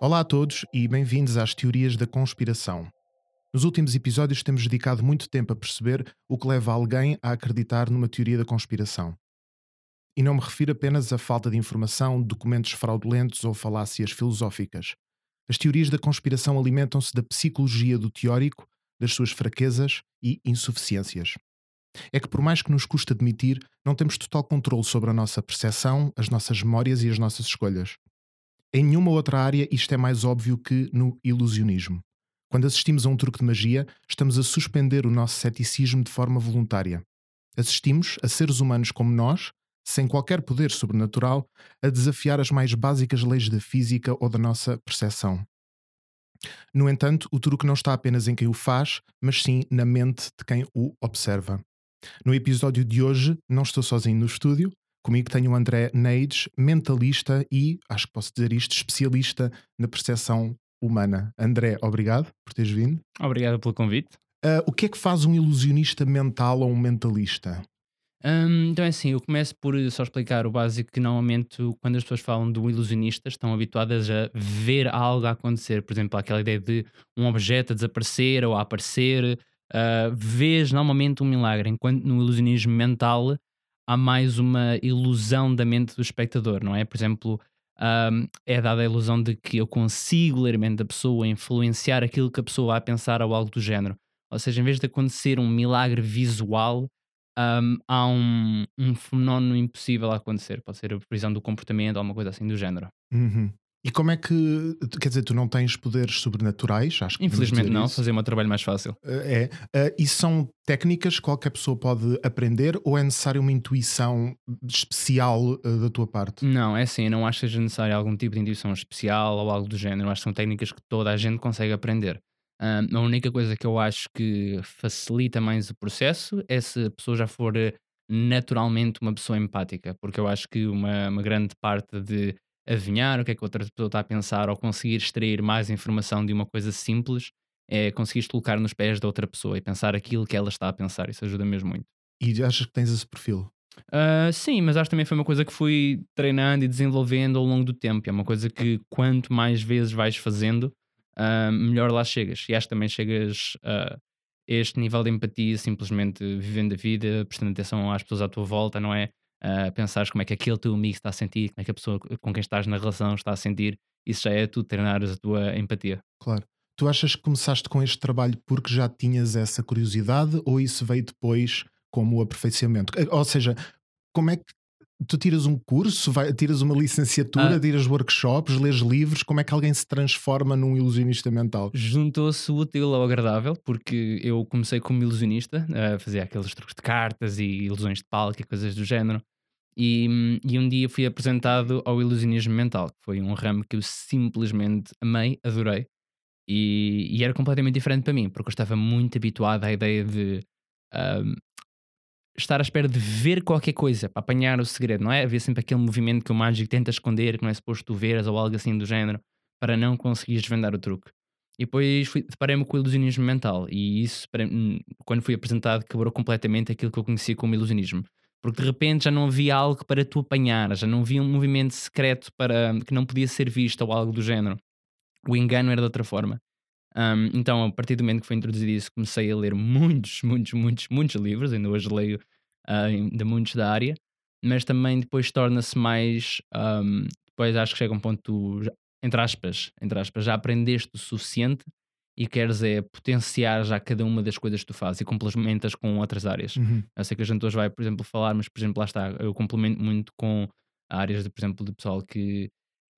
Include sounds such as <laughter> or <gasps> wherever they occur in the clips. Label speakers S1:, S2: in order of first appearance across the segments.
S1: Olá a todos e bem-vindos às Teorias da Conspiração. Nos últimos episódios temos dedicado muito tempo a perceber o que leva alguém a acreditar numa teoria da conspiração. E não me refiro apenas à falta de informação, documentos fraudulentos ou falácias filosóficas. As teorias da conspiração alimentam-se da psicologia do teórico, das suas fraquezas e insuficiências. É que, por mais que nos custe admitir, não temos total controle sobre a nossa percepção, as nossas memórias e as nossas escolhas. Em nenhuma outra área isto é mais óbvio que no ilusionismo. Quando assistimos a um truque de magia, estamos a suspender o nosso ceticismo de forma voluntária. Assistimos a seres humanos como nós, sem qualquer poder sobrenatural, a desafiar as mais básicas leis da física ou da nossa percepção. No entanto, o truque não está apenas em quem o faz, mas sim na mente de quem o observa. No episódio de hoje, não estou sozinho no estúdio. Comigo tenho o André Neides, mentalista e, acho que posso dizer isto, especialista na percepção humana. André, obrigado por teres vindo.
S2: Obrigado pelo convite.
S1: Uh, o que é que faz um ilusionista mental ou um mentalista?
S2: Hum, então é assim, eu começo por só explicar o básico que normalmente quando as pessoas falam um ilusionista estão habituadas a ver algo a acontecer. Por exemplo, aquela ideia de um objeto a desaparecer ou a aparecer. Uh, vês normalmente um milagre, enquanto no ilusionismo mental há mais uma ilusão da mente do espectador, não é? Por exemplo, um, é dada a ilusão de que eu consigo ler a mente da pessoa, influenciar aquilo que a pessoa vai pensar ou algo do género. Ou seja, em vez de acontecer um milagre visual, um, há um, um fenómeno impossível a acontecer. Pode ser a previsão do comportamento ou alguma coisa assim do género.
S1: Uhum. E como é que. Quer dizer, tu não tens poderes sobrenaturais? Acho que
S2: Infelizmente não,
S1: isso.
S2: fazer o meu trabalho mais fácil.
S1: Uh, É. Uh, e são técnicas que qualquer pessoa pode aprender ou é necessária uma intuição especial uh, da tua parte?
S2: Não, é assim, eu não acho que seja necessário algum tipo de intuição especial ou algo do género. Eu acho que são técnicas que toda a gente consegue aprender. A única coisa que eu acho que facilita mais o processo é se a pessoa já for eh, naturalmente uma pessoa empática, porque eu acho que uma, uma grande parte de adivinhar o que é que outra pessoa está a pensar ou conseguir extrair mais informação de uma coisa simples é conseguir colocar nos pés da outra pessoa e pensar aquilo que ela está a pensar. Isso ajuda mesmo muito.
S1: E achas que tens esse perfil?
S2: Ah, sim, mas acho que também foi uma coisa que fui treinando e desenvolvendo ao longo do tempo. É uma coisa que quanto mais vezes vais fazendo, ah, melhor lá chegas. E acho que também chegas a este nível de empatia simplesmente vivendo a vida, prestando atenção às pessoas à tua volta, não é? Uh, pensares como é que aquele teu amigo está a sentir, como é que a pessoa com quem estás na relação está a sentir. Isso já é tu treinares a tua empatia.
S1: Claro. Tu achas que começaste com este trabalho porque já tinhas essa curiosidade ou isso veio depois como aperfeiçoamento? Eh, Ou seja, como é que tu tiras um curso, vai- tiras uma licenciatura,
S2: Ah.
S1: tiras workshops, lês livros, como é que alguém se transforma num ilusionista mental?
S2: Juntou-se o útil ao agradável, porque eu comecei como ilusionista, a fazer aqueles truques de cartas e ilusões de palco e coisas do género. E, e um dia fui apresentado ao ilusionismo mental, que foi um ramo que eu simplesmente amei, adorei. E, e era completamente diferente para mim, porque eu estava muito habituado à ideia de hum, estar à espera de ver qualquer coisa para apanhar o segredo, não é? Havia sempre aquele movimento que o mágico tenta esconder, que não é suposto tu veres ou algo assim do género, para não conseguires desvendar o truque. E depois deparei-me com o ilusionismo mental, e isso, quando fui apresentado, quebrou completamente aquilo que eu conhecia como ilusionismo. Porque de repente já não havia algo para tu apanhar, já não havia um movimento secreto para que não podia ser visto ou algo do género. O engano era de outra forma. Hum, então, a partir do momento que foi introduzido isso, comecei a ler muitos, muitos, muitos, muitos livros. Ainda hoje leio ah, ainda muitos da área, mas também depois torna-se mais. hum, depois acho que chega um ponto, entre aspas, entre aspas, já aprendeste o suficiente e queres é potenciar já cada uma das coisas que tu fazes e complementas com outras áreas.
S1: Uhum.
S2: Eu sei que a gente hoje vai, por exemplo, falar, mas por exemplo, lá está, eu complemento muito com áreas, de, por exemplo, de pessoal que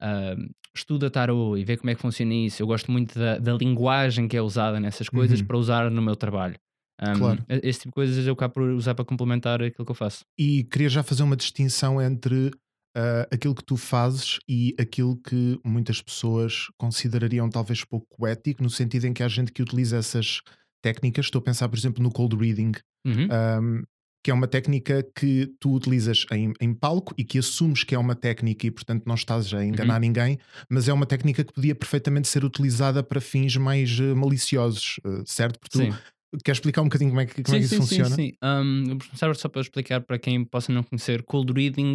S2: ah, estuda tarot e vê como é que funciona isso. Eu gosto muito da, da linguagem que é usada nessas coisas
S1: Uhum.
S2: para usar no meu trabalho. Um,
S1: Claro.
S2: Esse tipo de coisas eu acabo por usar para complementar aquilo que eu faço.
S1: E queria já fazer uma distinção entre ah, aquilo que tu fazes e aquilo que muitas pessoas considerariam talvez pouco ético, no sentido em que há gente que utiliza essas técnicas. Estou a pensar, por exemplo, no cold reading,
S2: Uhum.
S1: um, que é uma técnica que tu utilizas em, em palco e que assumes que é uma técnica e, portanto, não estás a enganar ninguém, mas é uma técnica que podia perfeitamente ser utilizada para fins mais eh, maliciosos, eh, certo? Porque
S2: Sim.
S1: tu queres explicar um bocadinho como é que, como é que
S2: sim,
S1: isso
S2: sim,
S1: funciona?
S2: Sim, sim. Um, começar só para explicar para quem possa não conhecer, cold reading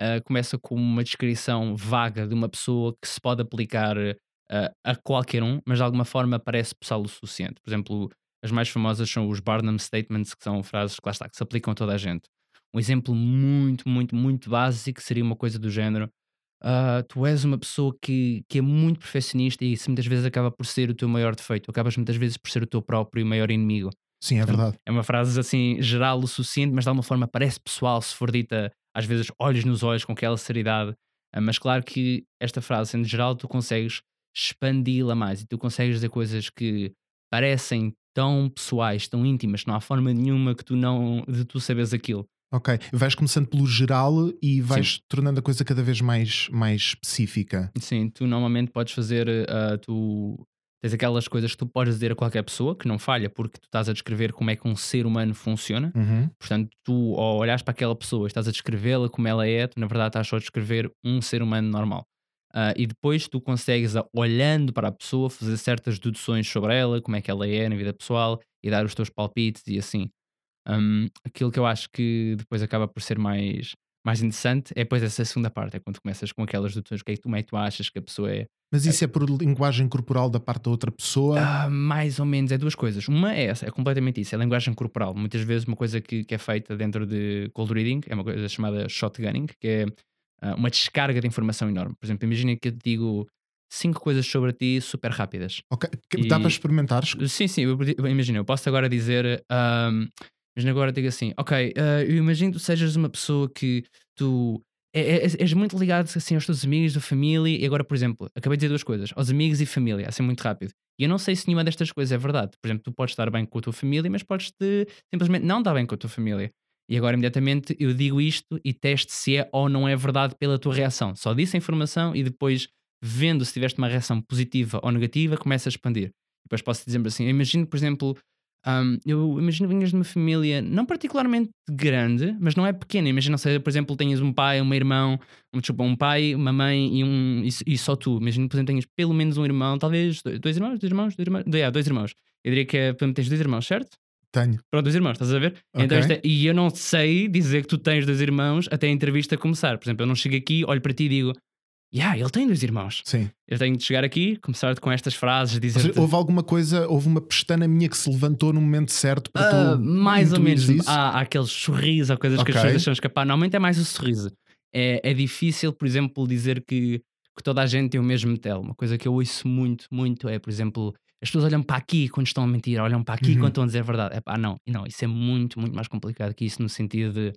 S2: uh, começa com uma descrição vaga de uma pessoa que se pode aplicar uh, a qualquer um, mas de alguma forma parece pessoal o suficiente. Por exemplo, as mais famosas são os Barnum Statements, que são frases que lá está, que se aplicam a toda a gente. Um exemplo muito, muito, muito básico seria uma coisa do género. ah, tu és uma pessoa que, que é muito perfeccionista e isso muitas vezes acaba por ser o teu maior defeito, acabas muitas vezes por ser o teu próprio maior inimigo.
S1: Sim, é verdade.
S2: É uma frase assim geral o suficiente, mas de alguma forma parece pessoal se for dita às vezes olhos nos olhos com aquela seriedade. Ah, Mas claro que esta frase, sendo geral, tu consegues expandi-la mais e tu consegues dizer coisas que parecem tão pessoais, tão íntimas, não há forma nenhuma que tu não de tu saberes aquilo.
S1: Ok. Vais começando pelo geral e vais tornando a coisa cada vez mais, mais específica.
S2: Sim, tu normalmente podes fazer, ah, tu tens aquelas coisas que tu podes dizer a qualquer pessoa que não falha, porque tu estás a descrever como é que um ser humano funciona.
S1: Uhum.
S2: Portanto, tu ao olhares para aquela pessoa e estás a descrevê-la como ela é, tu na verdade estás só a descrever um ser humano normal. Ah, e depois tu consegues, a- olhando para a pessoa, fazer certas deduções sobre ela, como é que ela é na vida pessoal e dar os teus palpites e assim. Hum, aquilo que eu acho que depois acaba por ser mais, mais interessante é depois essa segunda parte, é quando começas com aquelas deduções, que é que tu, como é que tu achas que a pessoa é.
S1: Mas isso é por linguagem corporal da parte da outra pessoa?
S2: Ah, mais ou menos, é duas coisas. Uma é essa, é completamente isso, é a linguagem corporal. Muitas vezes uma coisa que, que é feita dentro de cold reading é uma coisa chamada shotgunning, que é ah, uma descarga de informação enorme. Por exemplo, imagina que eu te digo cinco coisas sobre ti super rápidas.
S1: Ok. Que- Dá
S2: e-
S1: para experimentar?
S2: Sim, sim, eu, eu posso agora dizer, ahm, imagina agora digo assim, ok, ah, eu imagino que tu sejas uma pessoa que tu é- é- és, és muito ligado assim aos teus amigos, da família, e agora, por exemplo, acabei de dizer duas coisas, aos amigos e família, assim muito rápido. E eu não sei se nenhuma destas coisas é verdade. Por exemplo, tu podes estar bem com a tua família, mas podes -te simplesmente não estar bem com a tua família. E agora, imediatamente, eu digo isto e teste se é ou não é verdade pela tua reação. Só disse a informação e depois, vendo se tiveste uma reação positiva ou negativa, começa a expandir. Depois posso dizer assim: imagino, por exemplo, hum, eu imagino que vinhas de uma família não particularmente grande, mas não é pequena. Imagina, seja, por exemplo, tenhas um pai, um irmão, um, desculpa, um pai, uma mãe e, um, e, e só tu. Imagina, por exemplo, tenhas pelo menos um irmão, talvez dois, dois irmãos, dois irmãos, dois irmãos, dois, irmãos. Eu diria que é, por tens dois irmãos, certo?
S1: Tenho.
S2: Pronto, dois irmãos, estás a ver? Então, isto é- e eu não sei dizer que tu tens dois irmãos até a entrevista começar. Por exemplo, eu não chego aqui, olho para ti e digo, yeah, ele tem dois irmãos.
S1: Sim.
S2: Eu tenho de chegar aqui, começar com estas frases, dizer.
S1: seja, houve alguma coisa, houve uma pestana minha que se levantou no momento certo para
S2: Ah,
S1: tu.
S2: mais ou menos.
S1: isso?
S2: Há, há aqueles sorrisos, há coisas que as pessoas deixam escapar. Normalmente é mais o sorriso. É, é difícil, por exemplo, dizer que, que toda a gente tem o mesmo tel. Uma coisa que eu ouço muito, muito é, por exemplo, as pessoas olham para aqui quando estão a mentir, olham para aqui
S1: Uhum.
S2: quando estão a dizer a verdade. É pá, não, não, isso é muito, muito mais complicado que isso no sentido de.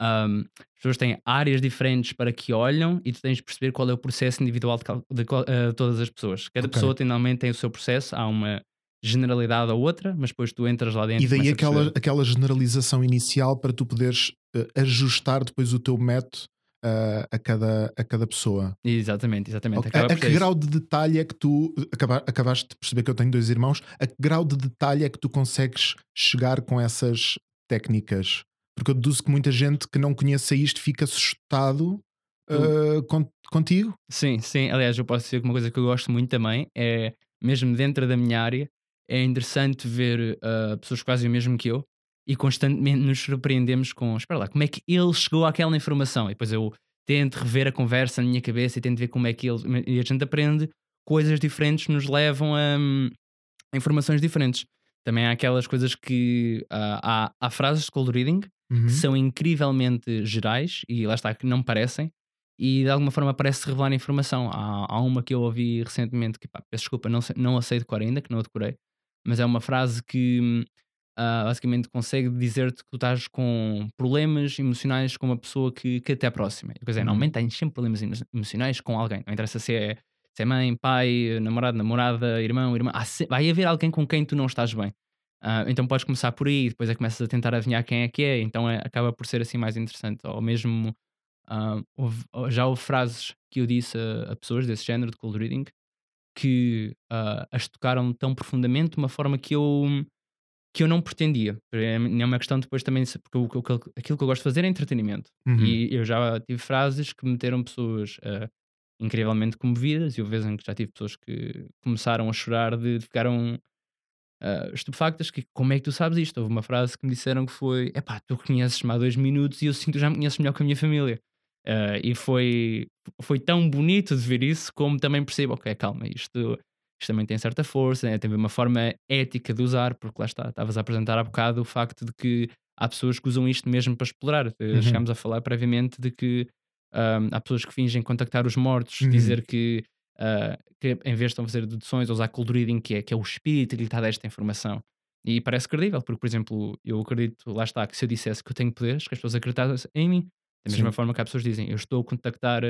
S2: ahm, as pessoas têm áreas diferentes para que olham e tu tens de perceber qual é o processo individual de, de eh, todas as pessoas. Cada
S1: Ok.
S2: pessoa normalmente tem o seu processo, há uma generalidade ou outra, mas depois tu entras lá dentro
S1: E daí aquela, aquela generalização inicial para tu poderes eh, ajustar depois o teu método eh, a, cada, a cada pessoa.
S2: Exatamente, exatamente.
S1: A, a que grau de detalhe é que tu acaba- acabaste de perceber que eu tenho dois irmãos? A que grau de detalhe é que tu consegues chegar com essas técnicas? Porque eu deduzo que muita gente que não conheça isto fica assustado con- contigo.
S2: Sim, sim. Aliás, eu posso dizer que uma coisa que eu gosto muito também é, mesmo dentro da minha área, é interessante ver ah, pessoas que fazem o mesmo que eu e constantemente nos surpreendemos com, espera lá, como é que ele chegou àquela informação? E depois eu tento rever a conversa na minha cabeça e tento ver como é que ele. E a gente aprende coisas diferentes, nos levam a, hum, a informações diferentes. Também há aquelas coisas que. ah, há, há frases de cold reading
S1: Uhum.
S2: que são incrivelmente gerais e lá está, que não parecem, e de alguma forma parece revelar informação. Há, há uma que eu ouvi recentemente que, pá, peço desculpa, não, sei- não a sei decorar ainda, que não a decorei, mas é uma frase que ah, basicamente consegue dizer-te que tu estás com problemas emocionais com uma pessoa que, que até é próxima. Quer dizer,
S1: Uhum.
S2: normalmente tens sempre problemas emo- emocionais com alguém. Não interessa se é, se é mãe, pai, namorado, namorada, irmão, irmã. Se- vai haver alguém com quem tu não estás bem. Ah, então podes começar por aí, depois é começas a tentar adivinhar quem é que é, então é- acaba por ser assim mais interessante. Ou mesmo ah, houve- ou já houve frases que eu disse a, a pessoas desse género de cold reading que as tocaram tão profundamente de uma forma que eu que eu não pretendia. É é uma questão depois também, porque eu- aquilo que eu gosto de fazer é entretenimento.
S1: Uhum.
S2: E eu já tive frases que meteram pessoas ah, incrivelmente comovidas, e vezes em que já tive pessoas que começaram a chorar de, de ficaram ah, estupefactas, que como é que tu sabes isto? Houve uma frase que me disseram que foi, epá, tu conheces-me há dois minutos e eu sinto que já me conheces melhor que a minha família. Ah, e foi, foi tão bonito de ver isso, como também percebo, ok, calma, isto, isto também tem certa força, né? tem uma forma ética de usar, porque lá está, estavas a apresentar há bocado o facto de que há pessoas que usam isto mesmo para explorar. Eh,
S1: Uhum.
S2: Chegámos a falar previamente de que ah, há pessoas que fingem contactar os mortos,
S1: Uhum.
S2: dizer que, ah, que em vez de estão a fazer deduções, ou usar cold reading, que é, que é o espírito que lhe está a dar esta informação. E parece credível, porque, por exemplo, eu acredito, lá está, que se eu dissesse que eu tenho poderes, que as pessoas acreditassem em mim. Da mesma
S1: Sim.
S2: forma que há pessoas que dizem, eu estou a contactar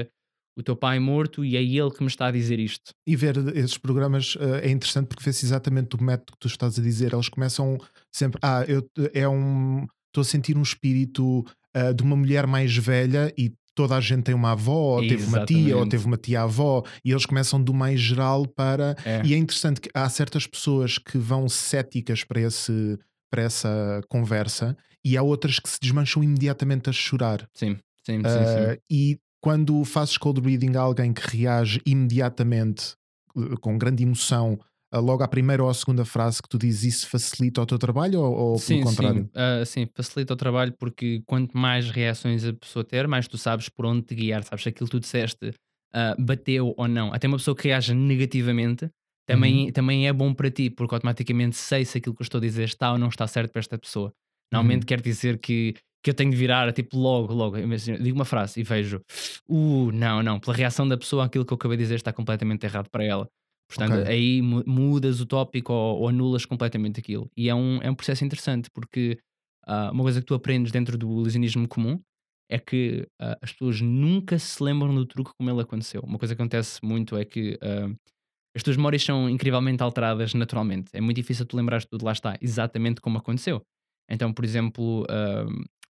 S2: o teu pai morto e é ele que me está a dizer isto.
S1: E ver esses programas eh, é interessante porque vê-se exatamente o método que tu estás a dizer. Eles começam sempre. Ah, eu é um. Estou a sentir um espírito ah, de uma mulher mais velha e toda a gente tem uma avó, ou teve uma tia, ou
S2: Exatamente.
S1: teve uma tia-avó, e eles começam do mais geral para.
S2: É.
S1: E é interessante que há certas pessoas que vão céticas para, esse, para essa conversa e há outras que se desmancham imediatamente a chorar.
S2: Sim, sim, sim,
S1: Uh,
S2: sim.
S1: e quando fazes cold reading a alguém que reage imediatamente uh, com grande emoção, uh, logo à primeira ou à segunda frase que tu dizes, isso facilita o teu trabalho ou, ou
S2: Sim,
S1: pelo contrário?
S2: sim, Ah, sim, facilita o trabalho porque quanto mais reações a pessoa ter, mais tu sabes por onde te guiar, sabes se aquilo que tu disseste ah, bateu ou não. Até uma pessoa que reaja negativamente também, também é bom para ti, porque automaticamente sei se aquilo que eu estou a dizer está ou não está certo para esta pessoa. Normalmente
S1: Uhum.
S2: quer dizer que, que eu tenho de virar, tipo, logo, logo. Imagina, digo uma frase e vejo, uh, não, não, pela reação da pessoa, aquilo que eu acabei de dizer está completamente errado para ela. Portanto,
S1: Ok.
S2: aí mu- mudas o tópico ou, ou anulas completamente aquilo. E é um, é um processo interessante, porque ah, uma coisa que tu aprendes dentro do ilusionismo comum é que ah, as pessoas nunca se lembram do truque como ele aconteceu. Uma coisa que acontece muito é que ah, as tuas memórias são incrivelmente alteradas naturalmente. É muito difícil tu lembrares tudo, lá está, exatamente como aconteceu. Então, por exemplo,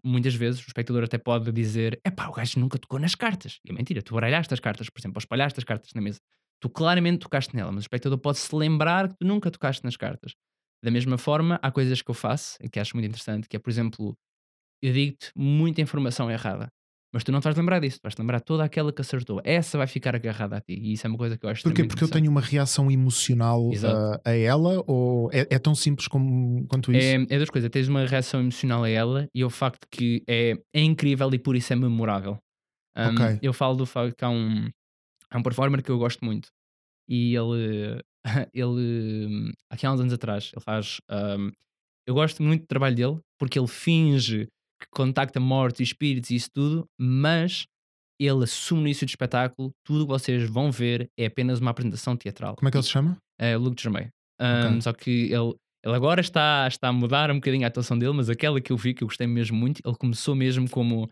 S2: muitas vezes o espectador até pode dizer: epá, o gajo nunca tocou nas cartas. E é mentira, tu baralhaste as cartas, por exemplo, ou espalhaste as cartas na mesa. Tu claramente tocaste nela, mas o espectador pode se lembrar que tu nunca tocaste nas cartas. Da mesma forma, há coisas que eu faço que acho muito interessante, que é, por exemplo, eu digo-te muita informação errada, mas tu não te vais lembrar disso, vais lembrar toda aquela que acertou. Essa vai ficar agarrada a ti. E isso é uma coisa que eu acho
S1: Porquê? Porque eu tenho uma reação emocional
S2: Exato.
S1: uh, a ela ou é, é tão simples como, quanto isso?
S2: É, é duas coisas. Tens uma reação emocional a ela e o facto que é, é incrível e por isso é memorável. Um,
S1: Ok.
S2: Eu falo do facto que há um, há um performer que eu gosto muito e ele, <laughs> ele aqui há uns anos atrás, ele faz. um, eu gosto muito do trabalho dele porque ele finge que contacta mortos e espíritos e isso tudo, mas ele assume no início do espetáculo tudo o que vocês vão ver é apenas uma apresentação teatral.
S1: Como é que ele se chama?
S2: É o Luke Germain. Um,
S1: Ok.
S2: Só que ele, ele agora está, está a mudar um bocadinho a atuação dele, mas aquela que eu vi, que eu gostei mesmo muito, ele começou mesmo como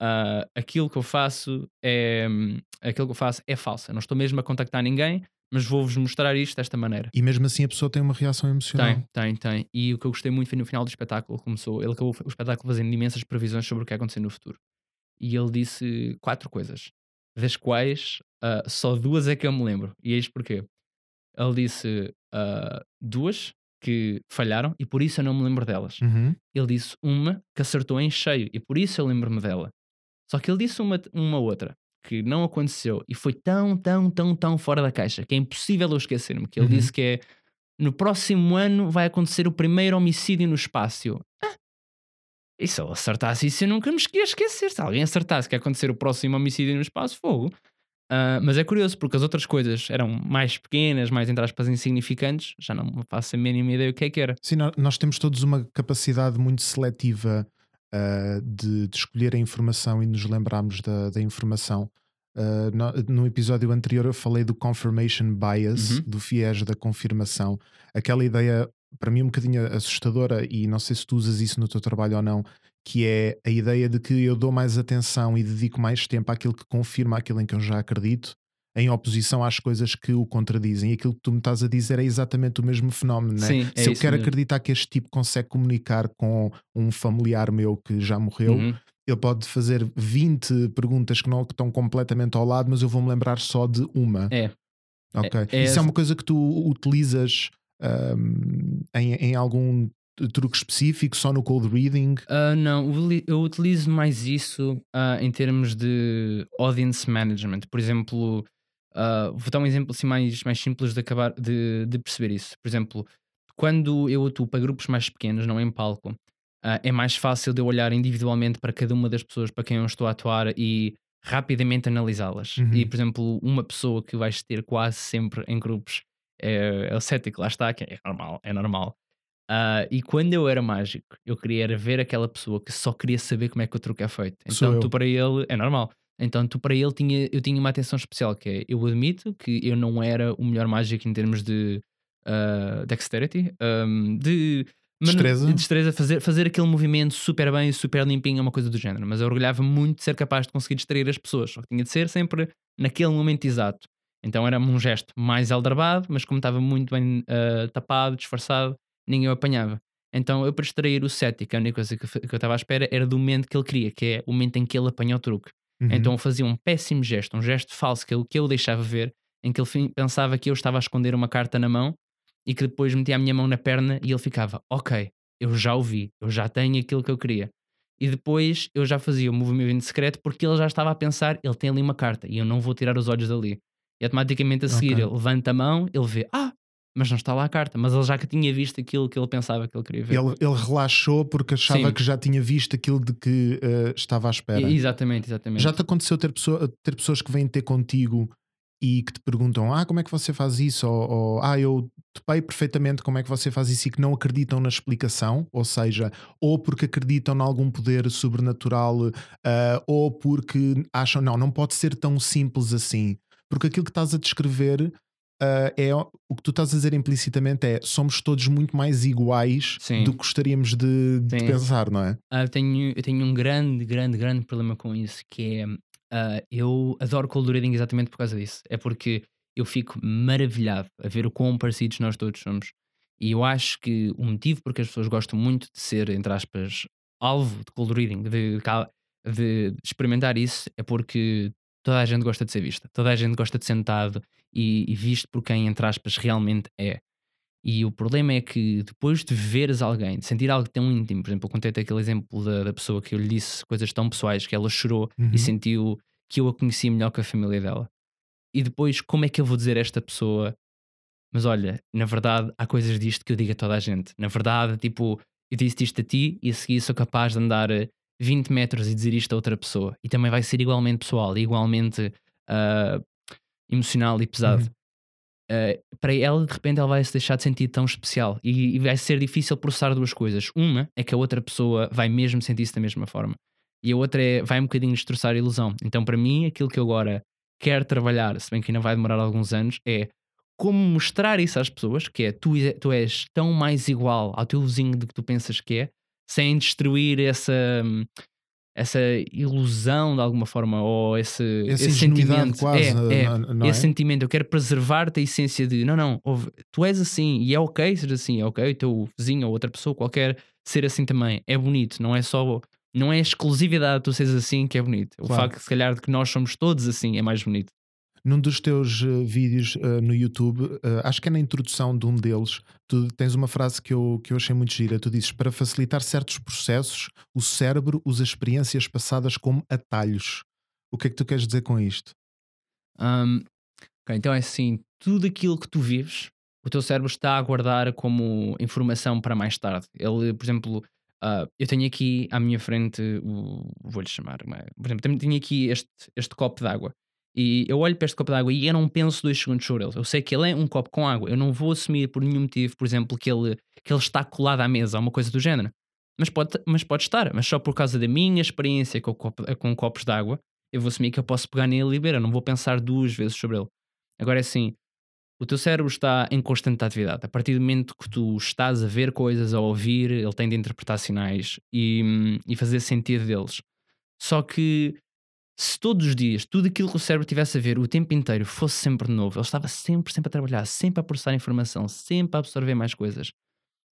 S2: ah, aquilo que eu faço é hum, aquilo que eu faço é falso. Eu não estou mesmo a contactar ninguém, mas vou-vos mostrar isto desta maneira.
S1: E mesmo assim a pessoa tem uma reação emocional.
S2: Tem, tem, tem. E o que eu gostei muito foi no final do espetáculo. Começou, ele acabou o espetáculo fazendo imensas previsões sobre o que ia acontecer no futuro. E ele disse quatro coisas, das quais ah, só duas é que eu me lembro. E eis porquê. Ele disse ah, duas que falharam e por isso eu não me lembro delas.
S1: Uhum.
S2: Ele disse uma que acertou em cheio e por isso eu lembro-me dela. Só que ele disse uma, uma outra que não aconteceu e foi tão, tão, tão, tão fora da caixa que é impossível eu esquecer-me. Que ele
S1: Uhum.
S2: disse que é no próximo ano vai acontecer o primeiro homicídio no espaço. Ah, e se ele acertasse isso, eu nunca me ia esquecer. Se alguém acertasse que ia acontecer o próximo homicídio no espaço, fogo. Ah, mas é curioso porque as outras coisas eram mais pequenas, mais entre aspas insignificantes. Já não me faço a mínima ideia o que é que era.
S1: Sim, nó- nós temos todos uma capacidade muito seletiva uh, de, de escolher a informação e nos lembrarmos da, da informação. Uh, no, no episódio anterior eu falei do confirmation bias,
S2: Uhum.
S1: do viés da confirmação, aquela ideia para mim um bocadinho assustadora, e não sei se tu usas isso no teu trabalho ou não, que é a ideia de que eu dou mais atenção e dedico mais tempo àquilo que confirma aquilo em que eu já acredito, em oposição às coisas que o contradizem. E aquilo que tu me estás a dizer é exatamente o mesmo fenómeno, né?
S2: Sim, é
S1: Se eu
S2: isso
S1: quero
S2: mesmo.
S1: acreditar que este tipo consegue comunicar com um familiar meu que já morreu,
S2: Uhum.
S1: ele pode fazer 20 perguntas que não que estão completamente ao lado, mas eu vou me lembrar só de uma.
S2: É.
S1: Ok.
S2: É- é
S1: Isso é uma coisa que tu utilizas ahm, em, em algum truque específico, só no cold reading?
S2: Ah, não, eu li- eu utilizo mais isso ah, em termos de audience management. Por exemplo, ah, vou dar um exemplo assim mais, mais simples de acabar de, de perceber isso. Por exemplo, quando eu atuo para grupos mais pequenos, não em palco, ah, é mais fácil de eu olhar individualmente para cada uma das pessoas para quem eu estou a atuar e rapidamente analisá-las.
S1: Uhum.
S2: E, por exemplo, uma pessoa que vais ter quase sempre em grupos é, é o cético, lá está, que é normal, é normal. Ah, e quando eu era mágico, eu queria ver aquela pessoa que só queria saber como é que o truque é feito. Então, tu para ele, é normal. Então, tu para ele, tinha, eu tinha uma atenção especial, que é, eu admito que eu não era o melhor mágico em termos de ah, dexterity, ahm, de
S1: Destreza.
S2: de destreza, fazer, fazer aquele movimento super bem, super limpinho, é uma coisa do género. Mas eu orgulhava muito de ser capaz de conseguir distrair as pessoas, só que tinha de ser sempre naquele momento exato. Então era um gesto mais aldrabado, mas como estava muito bem ah, tapado, disfarçado, ninguém o apanhava. Então eu para distrair o cético, a única coisa que, que eu estava à espera era do momento que ele queria, que é o momento em que ele apanha o truque.
S1: Uhum.
S2: Então eu fazia um péssimo gesto, um gesto falso que eu, que eu deixava ver, em que ele pensava que eu estava a esconder uma carta na mão e que depois metia a minha mão na perna e ele ficava, ok, eu já o vi, eu já tenho aquilo que eu queria. E depois eu já fazia o movimento secreto porque ele já estava a pensar, ele tem ali uma carta e eu não vou tirar os olhos dali. E automaticamente a seguir
S1: Ok.
S2: ele levanta a mão, ele vê, ah, mas não está lá a carta, mas ele já que tinha visto aquilo que ele pensava que ele queria ver.
S1: Ele, ele relaxou porque achava
S2: Sim.
S1: que já tinha visto aquilo de que eh, estava à espera.
S2: E- exatamente, exatamente.
S1: Já te aconteceu ter, pessoa- ter pessoas que vêm ter contigo e que te perguntam: Ah, como é que você faz isso? Ou, ou, Ah, eu topei perfeitamente como é que você faz isso e que não acreditam na explicação, ou seja, ou porque acreditam em algum poder sobrenatural, ah, ou porque acham, não, não pode ser tão simples assim. Porque aquilo que estás a descrever. Ah, é o que tu estás a dizer implicitamente é somos todos muito mais iguais
S2: Sim.
S1: do que gostaríamos de, de pensar, não é?
S2: Ah, eu, tenho, eu tenho um grande, grande, grande problema com isso, que é ah, eu adoro cold reading exatamente por causa disso. É porque eu fico maravilhado a ver o quão parecidos nós todos somos. E eu acho que o motivo porque as pessoas gostam muito de ser, entre aspas, alvo de cold reading, de, de experimentar isso, é porque toda a gente gosta de ser vista, toda a gente gosta de ser notado e, e visto por quem, entre aspas, realmente é. E o problema é que depois de veres alguém, de sentir algo tão íntimo, por exemplo, eu contei aquele exemplo da, da pessoa que eu lhe disse coisas tão pessoais que ela chorou
S1: Uhum.
S2: e sentiu que eu a conhecia melhor que a família dela. E depois, como é que eu vou dizer a esta pessoa? Mas olha, na verdade, há coisas disto que eu digo a toda a gente. Na verdade, tipo, eu disse isto a ti e a seguir sou capaz de andar eh, 20 metros e dizer isto a outra pessoa. E também vai ser igualmente pessoal, igualmente ah, emocional e pesado.
S1: Uhum.
S2: Uh, para ela, de repente, ela vai se deixar de sentir tão especial e, e vai ser difícil processar duas coisas. Uma é que a outra pessoa vai mesmo sentir-se da mesma forma, e a outra é vai um bocadinho destroçar a ilusão. Então, para mim, aquilo que eu agora quero trabalhar, se bem que ainda vai demorar alguns anos, é como mostrar isso às pessoas: que é tu, tu és tão mais igual ao teu vizinho do que tu pensas que é, sem destruir essa. Essa ilusão de alguma forma, ou esse, esse sentimento.
S1: quase,
S2: é, é,
S1: não- não é?
S2: esse sentimento, eu quero preservar-te a essência de não, não, tu és assim e é ok ser assim, é ok, o teu vizinho ou outra pessoa qualquer ser assim também, é bonito, não é só, não é exclusividade de tu seres assim que é bonito. O
S1: Claro.
S2: facto, se calhar, de que nós somos todos assim é mais bonito.
S1: Num dos teus eh, vídeos eh, no YouTube, eh, acho que é na introdução de um deles, tu tens uma frase que eu, que eu achei muito gira. Tu dizes: Para facilitar certos processos, o cérebro usa experiências passadas como atalhos. O que é que tu queres dizer com isto?
S2: Hum, ok, então é assim, tudo aquilo que tu vives, o teu cérebro está a guardar como informação para mais tarde. Ele, por exemplo, ah, eu tenho aqui à minha frente, o, vou-lhe chamar, por exemplo, tenho- aqui este, este copo de água. E eu olho para este copo de água e eu não penso dois segundos sobre ele. Eu sei que ele é um copo com água. Eu não vou assumir por nenhum motivo, por exemplo, que ele, que ele está colado à mesa ou uma coisa do género. Mas pode, mas pode estar. Mas só por causa da minha experiência com, copo- com copos de água, eu vou assumir que eu posso pegar nele e beber. Eu não vou pensar duas vezes sobre ele. Agora é assim, o teu cérebro está em constante atividade. A partir do momento que tu estás a ver coisas, a ouvir, ele tem de interpretar sinais e, e fazer sentido deles. Só que se todos os dias tudo aquilo que o cérebro tivesse a ver o tempo inteiro fosse sempre novo, ele estava sempre, sempre a trabalhar, sempre a processar informação, sempre a absorver mais coisas.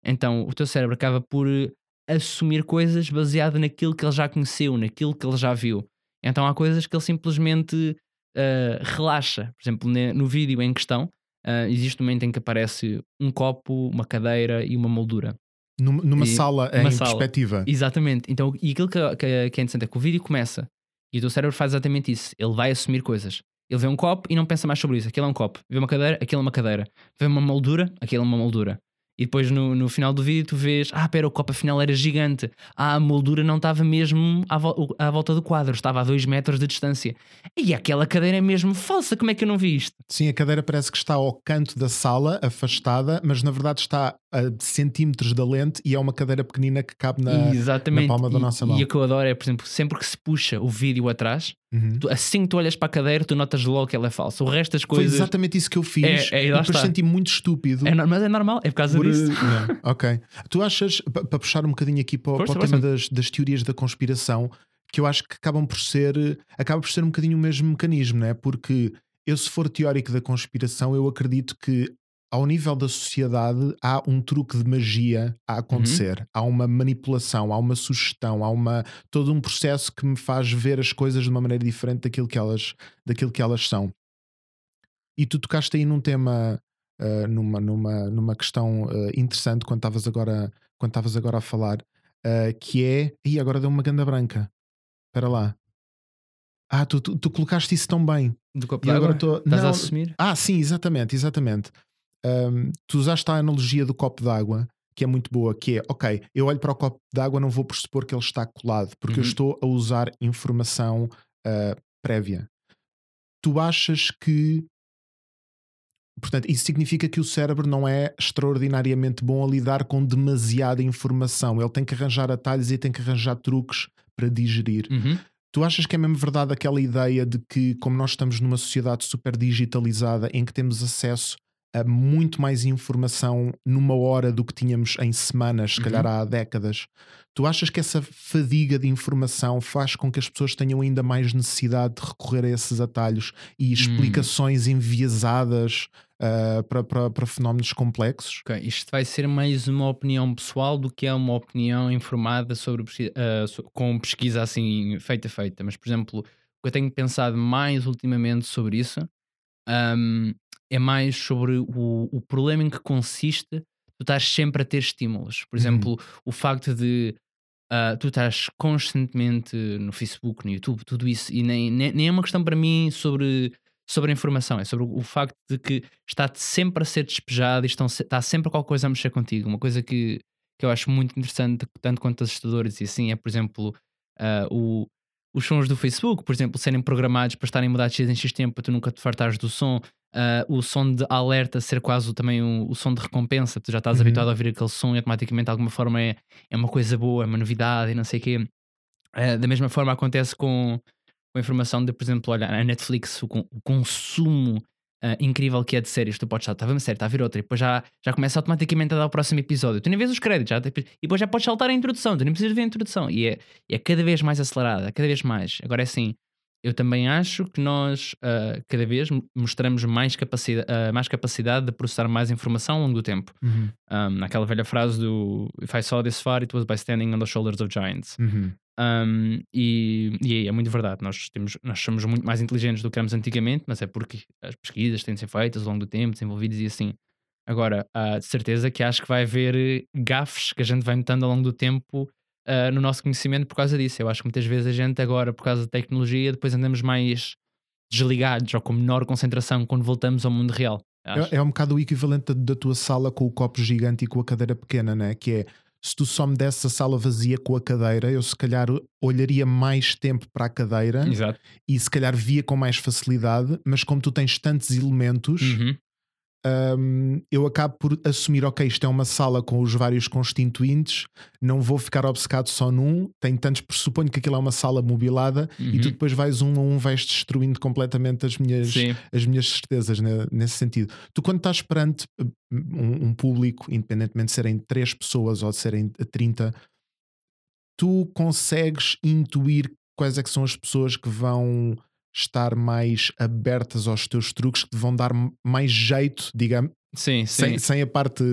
S2: Então o teu cérebro acaba por eh, assumir coisas baseado naquilo que ele já conheceu, naquilo que ele já viu. Então há coisas que ele simplesmente uh, relaxa. Por exemplo, no vídeo em questão, uh, existe um momento em que aparece um copo, uma cadeira e uma moldura.
S1: Numa, numa
S2: E-
S1: sala em
S2: sala.
S1: perspectiva.
S2: Exatamente. Então, e aquilo que, que, que é interessante é que o vídeo começa e o teu cérebro faz exatamente isso. Ele vai assumir coisas. Ele vê um copo e não pensa mais sobre isso. Aquilo é um copo. Vê uma cadeira, aquilo é uma cadeira. Vê uma moldura, aquilo é uma moldura. E depois no, no final do vídeo tu vês, ah, pera, o copo afinal era gigante. Ah, a moldura não estava mesmo à, vol- à volta do quadro, estava a 2 metros de distância. E aquela cadeira é mesmo falsa, como é que eu não vi isto?
S1: Sim, a cadeira parece que está ao canto da sala, afastada, mas na verdade está a centímetros da lente e é uma cadeira pequenina que cabe na.
S2: Exatamente.
S1: na palma da
S2: e,
S1: nossa mão.
S2: E o que eu adoro é, por exemplo, sempre que se puxa o vídeo atrás,
S1: Uhum.
S2: tu- assim que tu olhas para a cadeira, tu notas logo que ela é falsa. O resto das
S1: Foi
S2: coisas.
S1: exatamente isso que eu fiz
S2: É, é, lá
S1: depois senti muito estúpido.
S2: É, mas é normal, é por causa
S1: por-
S2: disso.
S1: Não. ok. Tu achas, pa- para puxar um bocadinho aqui para, o-
S2: Força,
S1: para o tema das, das teorias da conspiração, que eu acho que acabam por ser, acaba por ser um bocadinho o mesmo mecanismo, não é? Porque eu, se for teórico da conspiração, eu acredito que ao nível da sociedade há um truque de magia a acontecer, há uma manipulação, há uma sugestão, há uma todo um processo que me faz ver as coisas de uma maneira diferente daquilo que elas, daquilo que elas são. E tu tocaste aí num tema, uh, numa, numa, numa questão uh, interessante quando estavas agora, quando estavas agora a falar, uh, que é. E agora deu uma ganda branca. Espera lá. Ah, tu, tu, tu colocaste isso tão bem.
S2: Do copo
S1: E agora estou.
S2: Estás
S1: Não,
S2: a assumir?
S1: ah, sim, exatamente, exatamente. Um, tu usaste a analogia do copo d'água, que é muito boa, que é, ok, eu olho para o copo d'água, não vou pressupor que ele está colado, porque eu
S2: Uhum.
S1: estou a usar informação uh, prévia. Tu achas que. Portanto, isso significa que o cérebro não é extraordinariamente bom a lidar com demasiada informação. Ele tem que arranjar atalhos e tem que arranjar truques para digerir.
S2: Uhum.
S1: Tu achas que é mesmo verdade aquela ideia de que, como nós estamos numa sociedade super digitalizada em que temos acesso muito mais informação numa hora do que tínhamos em semanas, se
S2: Uhum.
S1: calhar há décadas, tu achas que essa fadiga de informação faz com que as pessoas tenham ainda mais necessidade de recorrer a esses atalhos e explicações enviesadas ah, para, para, para fenómenos complexos?
S2: Ok, isto vai ser mais uma opinião pessoal do que é uma opinião informada sobre so- com pesquisa assim feita feita. Mas, por exemplo, o que eu tenho pensado mais ultimamente sobre isso ahm, é mais sobre o, o problema em que consiste tu estás sempre a ter estímulos. Por
S1: Uhum.
S2: exemplo, o facto de ah, tu estás constantemente no Facebook, no YouTube, tudo isso, e nem, nem, nem é uma questão para mim sobre, sobre a informação, é sobre o, o facto de que está sempre a ser despejado e estão, está sempre qualquer coisa a mexer contigo. Uma coisa que, que eu acho muito interessante, tanto quanto assustadores, e assim, é, por exemplo, ah, o, os sons do Facebook, por exemplo, serem programados para estarem mudados X em X tempo, para tu nunca te fartares do som. Ah, o som de alerta ser quase também o, o som de recompensa, tu já estás
S1: Uhum.
S2: habituado a ouvir aquele som e automaticamente de alguma forma é, é uma coisa boa, é uma novidade e não sei o quê. Ah, da mesma forma acontece com, com a informação de, por exemplo, olha, a Netflix, o, o consumo ah, incrível que é de séries, tu podes estar, está a ver uma série, está a ver outra, e depois já, já começa automaticamente a dar o próximo episódio. Tu nem vês os créditos, já, e depois já podes saltar a introdução, tu nem precisas ver a introdução. E é, é cada vez mais acelerada, cada vez mais. Agora é assim, eu também acho que nós ah, cada vez mostramos mais capacidade, mais capacidade de processar mais informação ao longo do tempo.
S1: Uhum.
S2: Um, aquela velha frase do If I saw this far, it was by standing on the shoulders of giants.
S1: Uhum.
S2: Um, e, e é muito verdade, nós, temos, nós somos muito mais inteligentes do que éramos antigamente, mas é porque as pesquisas têm de ser feitas ao longo do tempo, desenvolvidas e assim. Agora, há de certeza que acho que vai haver gafes que a gente vai notando ao longo do tempo ah, no nosso conhecimento por causa disso. Eu acho que muitas vezes a gente agora, por causa da tecnologia, depois andamos mais desligados ou com menor concentração quando voltamos ao mundo real.
S1: É, é um bocado o equivalente da, da tua sala com o copo gigante e com a cadeira pequena, né? Que é se tu só me desse a sala vazia com a cadeira, eu se calhar olharia mais tempo para a cadeira
S2: Exato.
S1: e se calhar via com mais facilidade, mas como tu tens tantos elementos,
S2: Uhum.
S1: Hum, eu acabo por assumir, ok, isto é uma sala com os vários constituintes, não vou ficar obcecado só num, tenho tantos, pressuponho que aquilo é uma sala mobilada e
S2: Uhum.
S1: tu depois vais um a um, vais destruindo completamente as minhas,
S2: Sim.
S1: as minhas certezas né, nesse sentido. Tu, quando estás perante uh, um, um público, independentemente de serem 3 pessoas ou de serem 30, tu consegues intuir quais é que são as pessoas que vão estar mais abertas aos teus truques, que te vão dar mais jeito, digamos,
S2: Sim, sim.
S1: sem, sem a parte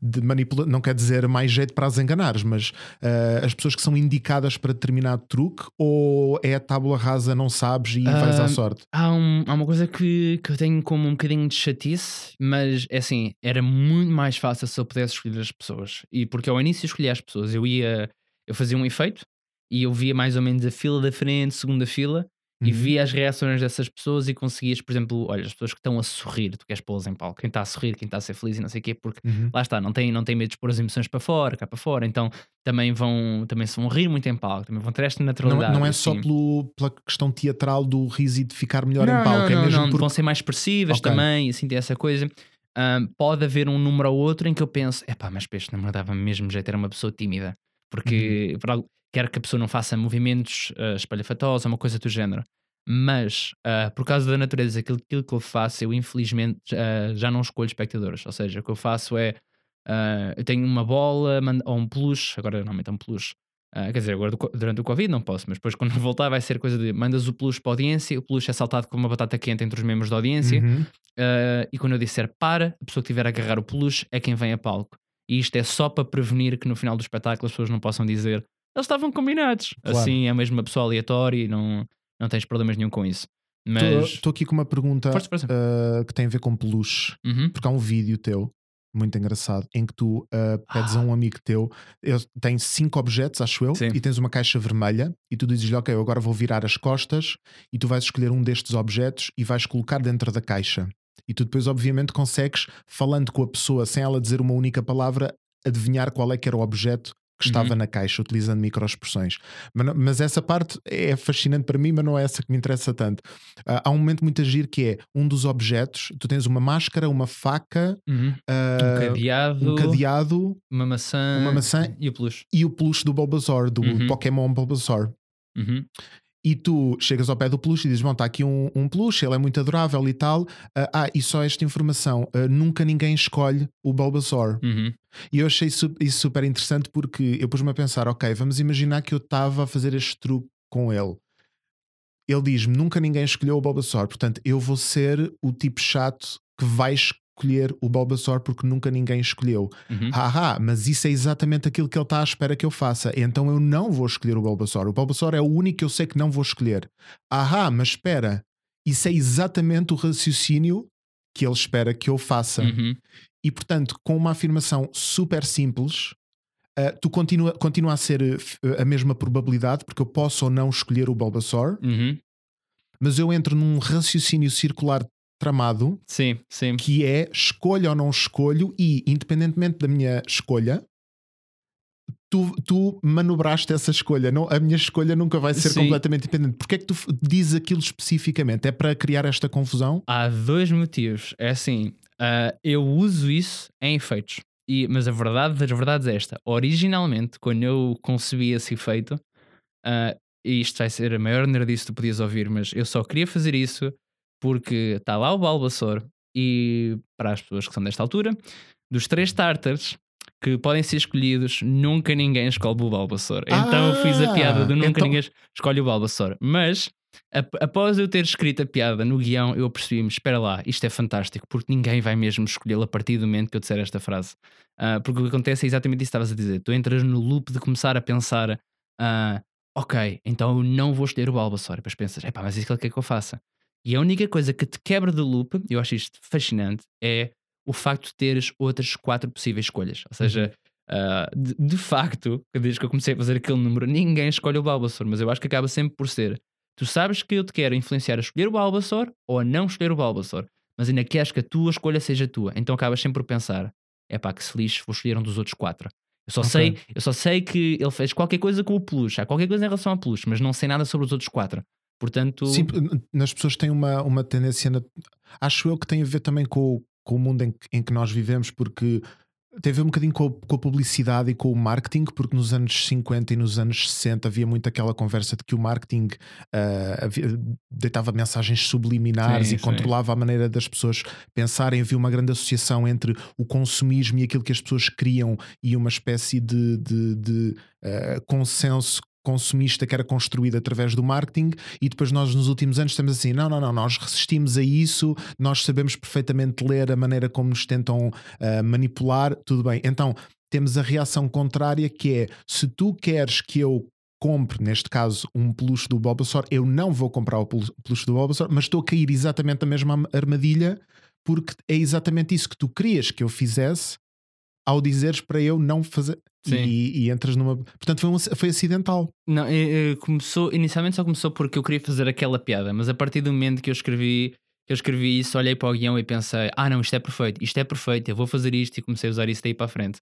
S1: de manipulação, não quer dizer mais jeito para as enganares, mas uh, as pessoas que são indicadas para determinado truque, ou é a tábula rasa, não sabes e vais à sorte?
S2: Há, um- há uma coisa que, que eu tenho como um bocadinho de chatice, mas é assim, era muito mais fácil se eu pudesse escolher as pessoas. E porque ao início eu escolhia as pessoas, eu ia, eu fazia um efeito e eu via mais ou menos a fila da frente, segunda fila, e
S1: Uhum.
S2: via as reações dessas pessoas e conseguias, por exemplo, olha, as pessoas que estão a sorrir, tu queres pô-las em palco, quem está a sorrir, quem está a ser feliz e não sei o quê, porque
S1: Uhum.
S2: lá está, não tem, não tem medo de expor as emoções para fora, cá para fora, então também vão, também se vão rir muito em palco, também vão ter esta
S1: Não,
S2: naturalidade.
S1: não é
S2: assim.
S1: só pelo, pela questão teatral do riso e de ficar melhor
S2: não,
S1: em palco,
S2: não,
S1: é
S2: não,
S1: mesmo
S2: não,
S1: porque
S2: vão ser mais expressivas
S1: Ok.
S2: também, assim tem essa coisa. Ahm, pode haver um número ou outro em que eu penso, epá, mas para este número dava mesmo jeito, era uma pessoa tímida, porque
S1: Uhum.
S2: Quer que a pessoa não faça movimentos uh, espalhafatosos, uma coisa do género. Mas, ah, por causa da natureza, aquilo, aquilo que eu faço, eu infelizmente ah, já não escolho espectadores. Ou seja, o que eu faço é, eu tenho uma bola ou um peluche, agora normalmente é um peluche, quer dizer, agora durante o Covid não posso, mas depois quando <laughs> voltar vai ser coisa de mandas o peluche para a audiência, o peluche é saltado com uma batata quente entre os membros da audiência,
S1: Uhum.
S2: Uh, e quando eu disser para, a pessoa que tiver a agarrar o peluche é quem vem a palco. E isto é só para prevenir que no final do espetáculo as pessoas não possam dizer eles estavam combinados.
S1: Claro.
S2: Assim é a mesma pessoa aleatória e não, não tens problemas nenhum com isso. Mas.
S1: Estou aqui com uma pergunta
S2: Força, força.
S1: uh, que tem a ver com peluche,
S2: Uhum.
S1: porque há um vídeo teu muito engraçado em que tu uh, pedes a um amigo teu, ele tem cinco objetos, acho eu,
S2: Sim.
S1: e tens uma caixa vermelha e tu dizes-lhe, ok, eu agora vou virar as costas e tu vais escolher um destes objetos e vais colocar dentro da caixa. E tu depois, obviamente, consegues, falando com a pessoa, sem ela dizer uma única palavra, adivinhar qual é que era o objeto que estava
S2: Uhum.
S1: na caixa, utilizando microexpressões. Mas, mas essa parte é fascinante para mim, mas não é essa que me interessa tanto. Ah, há um momento muito agir que é um dos objetos, tu tens uma máscara, uma faca,
S2: Uhum.
S1: ah,
S2: um cadeado,
S1: um cadeado
S2: uma maçã,
S1: uma maçã
S2: e o peluche.
S1: e o peluche do Bulbasaur, do
S2: Uhum.
S1: Pokémon Bulbasaur.
S2: Uhum.
S1: E tu chegas ao pé do peluche e dizes: Bom, está aqui um, um peluche, ele é muito adorável e tal. Ah, ah, e só esta informação: ah, nunca ninguém escolhe o Bulbasaur.
S2: Uhum.
S1: E eu achei su- isso super interessante porque eu pus-me a pensar: ok, vamos imaginar que eu estava a fazer este truque com ele. Ele diz-me: nunca ninguém escolheu o Bulbasaur, portanto eu vou ser o tipo chato que vai escolher o Bulbasaur porque nunca ninguém escolheu.
S2: Uhum.
S1: Haha, mas isso é exatamente aquilo que ele está à espera que eu faça. Então eu não vou escolher o Bulbasaur. O Bulbasaur é o único que eu sei que não vou escolher. Ahá, mas espera. Isso é exatamente o raciocínio que ele espera que eu faça.
S2: Uhum.
S1: E portanto, com uma afirmação super simples, ah, tu continua, continua a ser eh, f- a mesma probabilidade, porque eu posso ou não escolher o Bulbasaur,
S2: Uhum.
S1: mas eu entro num raciocínio circular tramado
S2: Sim, sim.
S1: que é escolho ou não escolho e, independentemente da minha escolha, tu, tu manobraste essa escolha. Não, a minha escolha nunca vai ser
S2: Sim.
S1: completamente independente. Porquê é que tu dizes aquilo especificamente? É para criar esta confusão?
S2: Há dois motivos. É assim, ah, eu uso isso em efeitos. E, mas a verdade das verdades é esta. Originalmente, quando eu concebi esse efeito, ah, e isto vai ser a maior nerdice que tu podias ouvir, mas eu só queria fazer isso porque está lá o Bulbasaur e para as pessoas que são desta altura, dos três starters que podem ser escolhidos, nunca ninguém escolhe o Bulbasaur. então eu fiz a
S1: Ah,
S2: piada de nunca
S1: então-
S2: ninguém escolhe o Bulbasaur. Mas ap- após eu ter escrito a piada no guião, eu percebi-me: espera lá, isto é fantástico, porque ninguém vai mesmo escolhê-lo a partir do momento que eu disser esta frase. Ah, porque o que acontece é exatamente isso que estavas a dizer. Tu entras no loop de começar a pensar: ah, ok, então eu não vou escolher o Bulbasaur. E depois pensas: epá, mas isso que ele quer que eu faça. E a única coisa que te quebra do loop, eu acho isto fascinante, é o facto de teres outras quatro possíveis escolhas. Ou seja, ah, de, de facto, desde que eu comecei a fazer aquele número, ninguém escolhe o Bulbasaur, mas eu acho que acaba sempre por ser. Tu sabes que eu te quero influenciar a escolher o Bulbasaur ou a não escolher o Bulbasaur, mas ainda queres que a tua escolha seja tua. Então acabas sempre por pensar: é pá, que se vou escolher um dos outros quatro. Eu só,
S1: Ok.
S2: sei, eu só sei que ele fez qualquer coisa com o peluche, há qualquer coisa em relação ao peluche, mas não sei nada sobre os outros quatro. Portanto,
S1: Sim, nas pessoas têm uma, uma tendência. na- acho eu que tem a ver também com, o- com o mundo em que, em que nós vivemos, porque tem a ver um bocadinho com a, com a publicidade e com o marketing, porque nos anos 50 e nos anos 60 havia muito aquela conversa de que o marketing ah, havia- deitava mensagens subliminares
S2: Sim,
S1: e
S2: sim.
S1: controlava a maneira das pessoas pensarem. Havia uma grande associação entre o consumismo e aquilo que as pessoas queriam e uma espécie de, de- de, ah, consenso consumista que era construído através do marketing e depois nós nos últimos anos estamos assim, não, não, não, nós resistimos a isso, nós sabemos perfeitamente ler a maneira como nos tentam ah, manipular, tudo bem. Então temos a reação contrária que é, se tu queres que eu compre, neste caso, um peluche do Bulbasaur, eu não vou comprar o pelu- peluche do Bulbasaur, mas estou a cair exatamente na mesma armadilha porque é exatamente isso que tu querias que eu fizesse ao dizeres para eu não fazer. E, e entras numa. Portanto, foi, um, foi acidental.
S2: Não, eh, eh, começou, inicialmente só começou porque eu queria fazer aquela piada, mas a partir do momento que eu escrevi, que eu escrevi isso, olhei para o guião e pensei: ah, não, isto é perfeito, isto é perfeito, eu vou fazer isto e comecei a usar isso daí para a frente.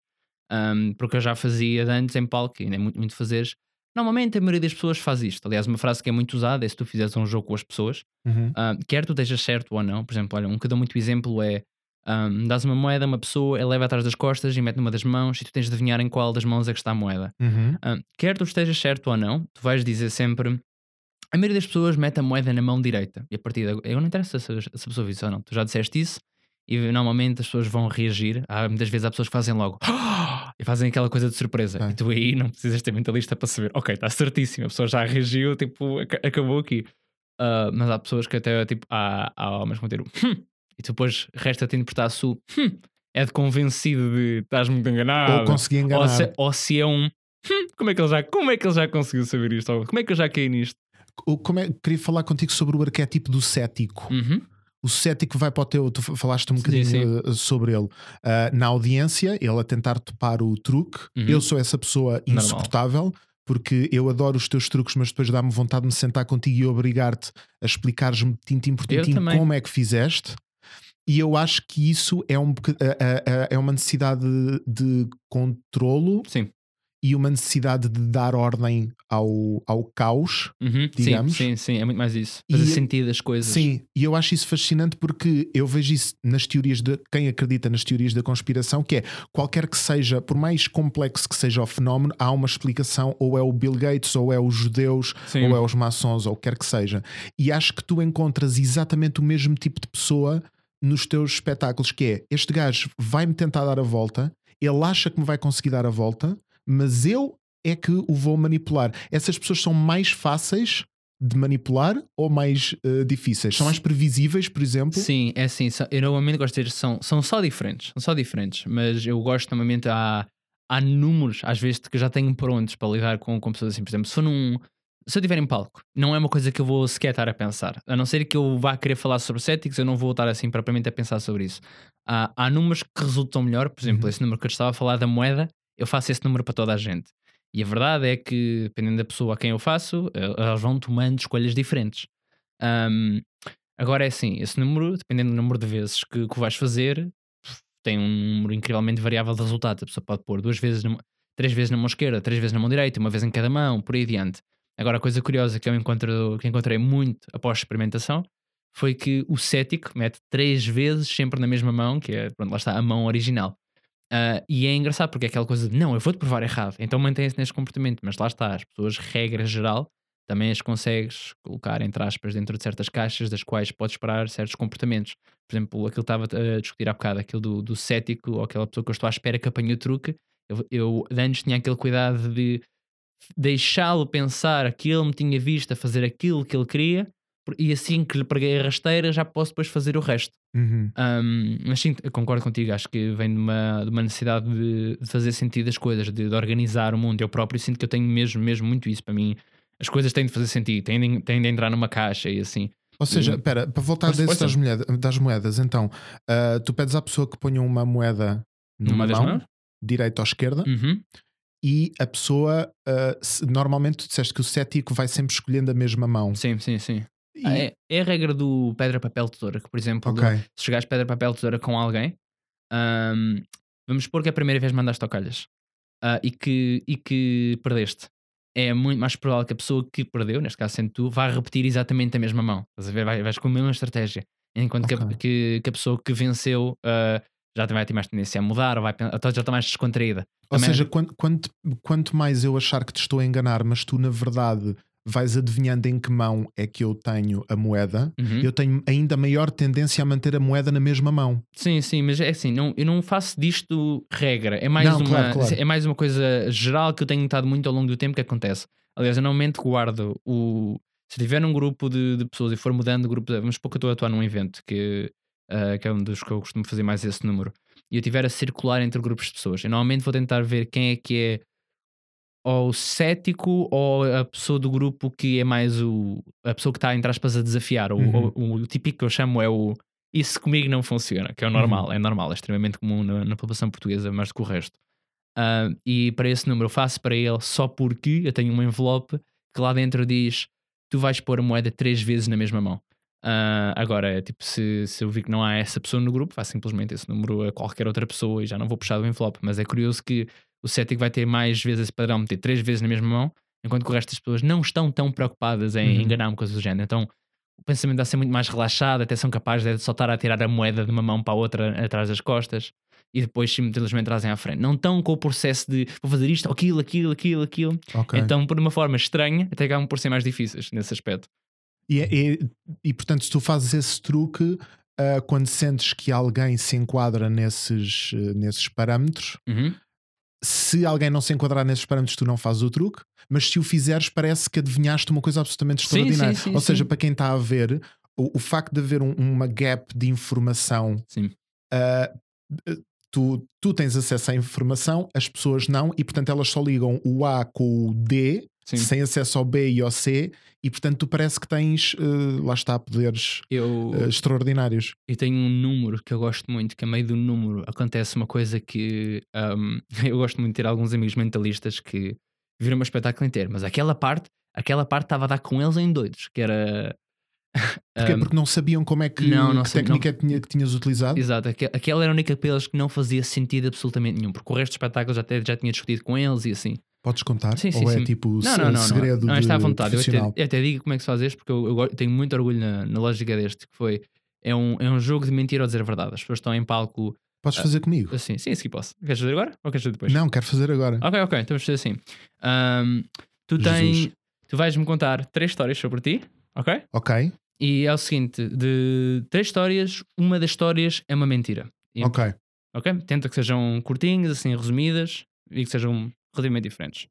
S2: Ahm, porque eu já fazia antes em palco e ainda é muito, muito fazeres. Normalmente a maioria das pessoas faz isto. Aliás, uma frase que é muito usada é se tu fizeres um jogo com as pessoas, ah, quer tu estejas certo ou não. Por exemplo, olha, um que eu dou muito exemplo é um, dás uma moeda a uma pessoa, ela leva atrás das costas e mete numa das mãos e tu tens de adivinhar em qual das mãos é que está a moeda.
S1: Uhum.
S2: Ah, quer tu estejas certo ou não, tu vais dizer sempre. A maioria das pessoas mete a moeda na mão direita e a partir agora. Eu não interessa se, se a pessoa viu isso ou não. Tu já disseste isso e normalmente as pessoas vão reagir. Há, muitas vezes há pessoas que fazem logo <gasps> e fazem aquela coisa de surpresa.
S1: É.
S2: E tu aí não precisas ter mentalista para saber. Ok, está certíssimo. A pessoa já reagiu, tipo, aca- acabou aqui. Ah, mas há pessoas que até tipo, há, há homens que vão ter o hum, e depois resta-te interpretar se o hum, é de convencido de estás muito enganado
S1: Ou consegui enganar.
S2: ou se, ou se é um "Hum, como é, que ele já, como é que ele já conseguiu saber isto? Ou Como é que eu já caí nisto?
S1: Como é- queria falar contigo sobre o arquétipo do cético.
S2: Uhum.
S1: O cético vai para o teu. Tu falaste um
S2: Sim,
S1: bocadinho
S2: sim.
S1: uh, sobre ele. Uh, na audiência, ele a tentar topar o truque.
S2: Uhum.
S1: Eu sou essa pessoa
S2: Normal.
S1: insuportável. Porque eu adoro os teus truques, mas depois dá-me vontade de me sentar contigo e obrigar-te a explicares-me tintim por tintim como é que fizeste. E eu acho que isso é, um, a- é uma necessidade de, de controlo
S2: Sim.
S1: e uma necessidade de dar ordem ao, ao caos.
S2: Uhum. sim,
S1: Digamos.
S2: sim, sim, é muito mais isso. Fazer
S1: E-
S2: sentido das coisas.
S1: Sim, e eu acho isso fascinante porque eu vejo isso nas teorias de quem acredita nas teorias da conspiração, que é qualquer que seja, por mais complexo que seja o fenómeno, há uma explicação, ou é o Bill Gates, ou é os judeus,
S2: Sim.
S1: ou é os maçons, ou o que quer que seja. E acho que tu encontras exatamente o mesmo tipo de pessoa nos teus espetáculos, que é este gajo vai-me tentar dar a volta, ele acha que me vai conseguir dar a volta, mas eu é que o vou manipular. Essas pessoas são mais fáceis de manipular ou mais eh, difíceis? São mais previsíveis, por exemplo?
S2: Sim, é assim. Eu normalmente gosto de dizer são, são só diferentes. São só diferentes. Mas eu gosto normalmente há, há números, às vezes, que já tenho prontos para lidar com, com pessoas assim. Por exemplo, se for num. Se eu estiver em palco, não é uma coisa que eu vou sequer estar a pensar. A não ser que eu vá querer falar sobre céticos, eu não vou estar assim propriamente a pensar sobre isso. Há, há números que resultam melhor. Por exemplo,
S1: Uhum.
S2: esse número que eu estava a falar da moeda, eu faço esse número para toda a gente. E a verdade é que, dependendo da pessoa a quem eu faço, eh, elas vão tomando escolhas diferentes. Ahm, agora é assim, esse número, dependendo do número de vezes que, que vais fazer, tem um número incrivelmente variável de resultados. A pessoa pode pôr duas vezes, três vezes na mão esquerda, três vezes na mão direita, uma vez em cada mão, por aí adiante. Agora, a coisa curiosa que eu encontro, que encontrei muito após a experimentação foi que o cético mete três vezes sempre na mesma mão, que é, pronto, lá está, a mão original. Ah, e é engraçado porque é aquela coisa de não, eu vou-te provar errado, então mantém-se neste comportamento, mas lá está, as pessoas, regra geral, também as consegues colocar, entre aspas, dentro de certas caixas das quais podes esperar certos comportamentos. Por exemplo, aquilo que estava a discutir há bocado, aquilo do, do cético, ou aquela pessoa que eu estou à espera que apanhe o truque, eu, eu antes tinha aquele cuidado de deixá-lo pensar que ele me tinha visto a fazer aquilo que ele queria, e assim que lhe preguei a rasteira, já posso depois fazer o resto.
S1: Uhum.
S2: Um, mas sim, concordo contigo, acho que vem de uma, de uma necessidade de, de fazer sentido as coisas, de, de organizar o mundo. Eu próprio sinto que eu tenho mesmo, mesmo muito isso para mim. As coisas têm de fazer sentido, têm de, têm de entrar numa caixa e assim.
S1: Ou seja,
S2: Hum.
S1: espera, para voltar desse das,
S2: força.
S1: moeda- das moedas, então, ah, tu pedes à pessoa que ponha uma moeda numa
S2: Numa
S1: mão, direita ou esquerda,
S2: Uhum.
S1: E a pessoa, se- normalmente tu disseste que o cético vai sempre escolhendo a mesma mão.
S2: Sim, sim, sim.
S1: E-
S2: Ah, é, é a regra do pedra, papel, tesoura, que por exemplo,
S1: Ok.
S2: se jogares pedra, papel, tesoura com alguém, ahm, vamos supor que a primeira vez mandaste ao calhas ah, e, que, e que perdeste. É muito mais provável que a pessoa que perdeu, neste caso sendo tu, vá repetir exatamente a mesma mão. Estás a ver? Vai- Vais com a mesma estratégia. Enquanto que a- que, que a pessoa que venceu ah, já vai ter mais tendência a mudar, ou vai, ou já está mais descontraída.
S1: Ou
S2: Também-
S1: seja, quanto, quanto, quanto mais eu achar que te estou a enganar, mas tu na verdade vais adivinhando em que mão é que eu tenho a moeda,
S2: Uhum.
S1: eu tenho ainda maior tendência a manter a moeda na mesma mão.
S2: Sim, sim, mas é assim, não, eu não faço disto regra. É mais,
S1: Não,
S2: uma,
S1: claro, claro.
S2: é mais uma coisa geral que eu tenho notado muito ao longo do tempo que acontece. Aliás, eu normalmente guardo o. Se tiver um grupo de, de pessoas e for mudando de grupo, vamos supor que eu estou a atuar num evento que, ah, que é um dos que eu costumo fazer mais esse número, e eu estiver a circular entre grupos de pessoas, eu normalmente vou tentar ver quem é que é ou o cético ou a pessoa do grupo que é mais o a pessoa que está entre aspas a desafiar. O,
S1: Uhum.
S2: o, o típico que eu chamo é o isso comigo não funciona, que é o normal, é normal, é extremamente comum na, na população portuguesa, mais do que o resto. Ah, e para esse número eu faço para ele só porque eu tenho um envelope que lá dentro diz tu vais pôr a moeda três vezes na mesma mão. Ah, agora, tipo, se, se eu vi que não há essa pessoa no grupo, faço simplesmente esse número a qualquer outra pessoa e já não vou puxar do envelope. Mas é curioso que o cético vai ter mais vezes esse padrão, meter três vezes na mesma mão, enquanto que o resto das pessoas não estão tão preocupadas em
S1: Uhum.
S2: enganar-me, coisas do género. Então o pensamento vai ser muito mais relaxado, até são capazes de só estar a tirar a moeda de uma mão para a outra atrás das costas e depois simplesmente trazem à frente. Não estão com o processo de vou fazer isto, aquilo, aquilo, aquilo, aquilo.
S1: Ok.
S2: Então, por uma forma estranha, até acabam por ser mais difíceis nesse aspecto.
S1: E, e, e, portanto, se tu fazes esse truque, ah, quando sentes que alguém se enquadra nesses, eh, nesses parâmetros,
S2: Uhum.
S1: se alguém não se enquadrar nesses parâmetros, tu não fazes o truque, mas se o fizeres, parece que adivinhaste uma coisa absolutamente
S2: Sim,
S1: extraordinária.
S2: sim, sim,
S1: Ou seja,
S2: sim.
S1: para quem está a ver, o, o facto de haver um- uma gap de informação,
S2: Sim.
S1: ah, tu, tu tens acesso à informação, as pessoas não, e portanto elas só ligam o A com o D,
S2: Sim.
S1: sem acesso ao B e ao C, e portanto tu parece que tens, ah, lá está, poderes
S2: Eu,
S1: ah, extraordinários.
S2: eu tenho um número que eu gosto muito, que a meio do número acontece uma coisa que um, <laughs> eu gosto muito de ter alguns amigos mentalistas que viram o meu espetáculo inteiro, mas aquela parte, aquela parte estava a dar com eles em doidos, que era. <laughs>
S1: Porquê?
S2: um,
S1: Porque não sabiam como é que,
S2: não, não
S1: que técnica tinha- que tinhas utilizado?
S2: Exato, aque- aquela era a única para eles que não fazia sentido absolutamente nenhum, porque o resto do espetáculo já, até, já tinha discutido com eles e assim.
S1: Podes contar?
S2: Sim, sim,
S1: Ou é
S2: sim.
S1: tipo
S2: Não, não, não.
S1: segredo
S2: não, não está à vontade. Eu até, eu até digo como é que se faz este, porque eu, eu tenho muito orgulho na, na lógica deste, que foi. É um, é um jogo de mentir ou dizer a verdade. As pessoas estão em palco
S1: Podes fazer comigo?
S2: assim. Sim, sim, posso. Queres fazer agora ou queres fazer depois?
S1: Não, quero fazer agora.
S2: Ok, ok, então vamos fazer assim. Ahm, tu tens. Tu vais-me contar três histórias sobre ti, ok?
S1: Ok,
S2: E é o seguinte: de três histórias, uma das histórias é uma mentira. E-
S1: ok.
S2: Ok? Tenta que sejam curtinhas, assim, resumidas e que sejam relativamente diferentes.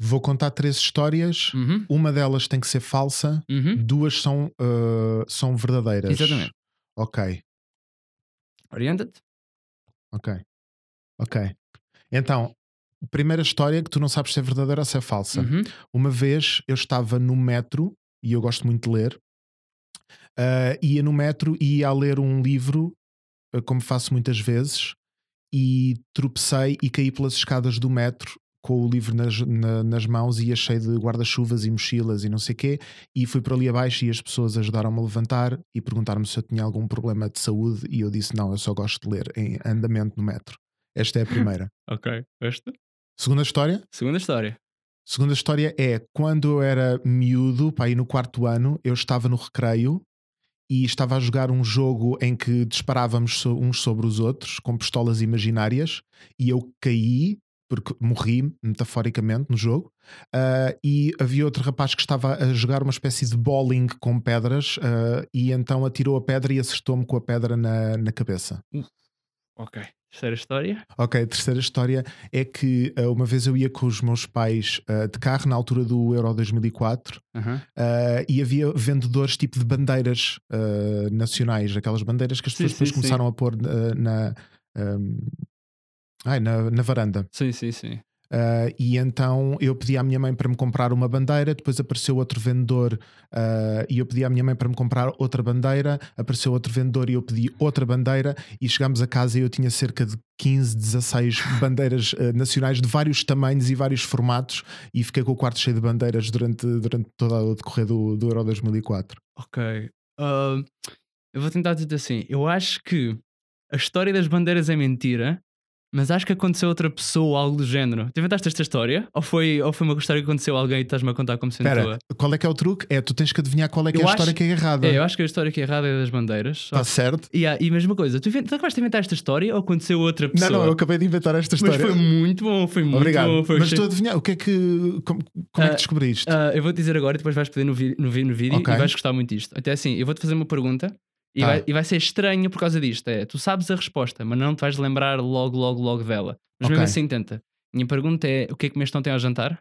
S1: Vou contar três histórias.
S2: Uhum,
S1: Uma delas tem que ser falsa,
S2: uhum.
S1: duas são, uh, são verdadeiras.
S2: Exatamente.
S1: Ok,
S2: Orienta-te.
S1: ok. Ok. Então, primeira história que tu não sabes se é verdadeira ou se é falsa.
S2: Uhum.
S1: Uma vez eu estava no metro, e eu gosto muito de ler, uh, ia no metro e ia a ler um livro, uh, como faço muitas vezes, e tropecei e caí pelas escadas do metro com o livro nas, na- nas mãos e achei de guarda-chuvas e mochilas e não sei o quê, e fui para ali abaixo e as pessoas ajudaram-me a levantar e perguntaram-me se eu tinha algum problema de saúde e eu disse não, eu só gosto de ler em andamento no metro. Esta é a primeira. <laughs>
S2: Ok. Esta?
S1: Segunda história?
S2: Segunda história.
S1: Segunda história é quando eu era miúdo, pá, aí no quarto ano, eu estava no recreio e estava a jogar um jogo em que disparávamos uns sobre os outros com pistolas imaginárias e eu caí, porque morri metaforicamente no jogo, ah, e havia outro rapaz que estava a jogar uma espécie de bowling com pedras ah, e então atirou a pedra e acertou-me com a pedra na, na cabeça.
S2: Ok. Terceira história.
S1: Ok, a terceira história é que ah, uma vez eu ia com os meus pais ah, de carro na altura do Euro 2004
S2: Uhum.
S1: uh, e havia vendedores tipo de bandeiras uh, nacionais, aquelas bandeiras que as
S2: Sim,
S1: pessoas depois
S2: sim,
S1: começaram a pôr uh, na, um, ai, na, na varanda.
S2: Sim, sim, sim.
S1: Uh, e então eu pedi à minha mãe para me comprar uma bandeira, depois apareceu outro vendedor uh, e eu pedi à minha mãe para me comprar outra bandeira, apareceu outro vendedor e eu pedi outra bandeira e chegámos a casa e eu tinha cerca de 15, 16 <laughs> bandeiras uh, nacionais de vários tamanhos e vários formatos e fiquei com o quarto cheio de bandeiras durante, durante todo o decorrer do, do Euro 2004.
S2: Ok. Eu vou tentar dizer assim. Eu acho que a história das bandeiras é mentira, Mas acho que aconteceu a outra pessoa ou algo do género. Tu inventaste esta história? Ou foi, ou foi uma história que aconteceu a alguém e estás-me a contar como sendo tua?
S1: Espera, qual é que é o truque? É, tu tens que adivinhar qual é que é a história
S2: acho-
S1: que é errada.
S2: É, eu acho que a história que é errada é das bandeiras.
S1: Está certo?
S2: E, há- e mesma coisa, tu, invent- tu acabaste de inventar esta história ou aconteceu outra
S1: Não,
S2: pessoa?
S1: não, eu acabei de inventar esta
S2: Mas
S1: história.
S2: foi muito bom, foi muito
S1: Obrigado.
S2: bom. Foi
S1: Mas estou a adivinhar, o que é que. Como, como é que
S2: Ah,
S1: descobriste?
S2: Ah, eu vou-te dizer agora e depois vais pedir no, vi- no, no vídeo
S1: Ok.
S2: e vais gostar muito disto. Até assim, eu vou-te fazer uma pergunta e,
S1: Tá.
S2: vai, e vai ser estranho por causa disto. É, tu sabes a resposta, mas não te vais lembrar logo, logo, logo dela. Mas mesmo
S1: Ok.
S2: assim, tenta. Minha pergunta é: o que é que comeste ontem ao jantar?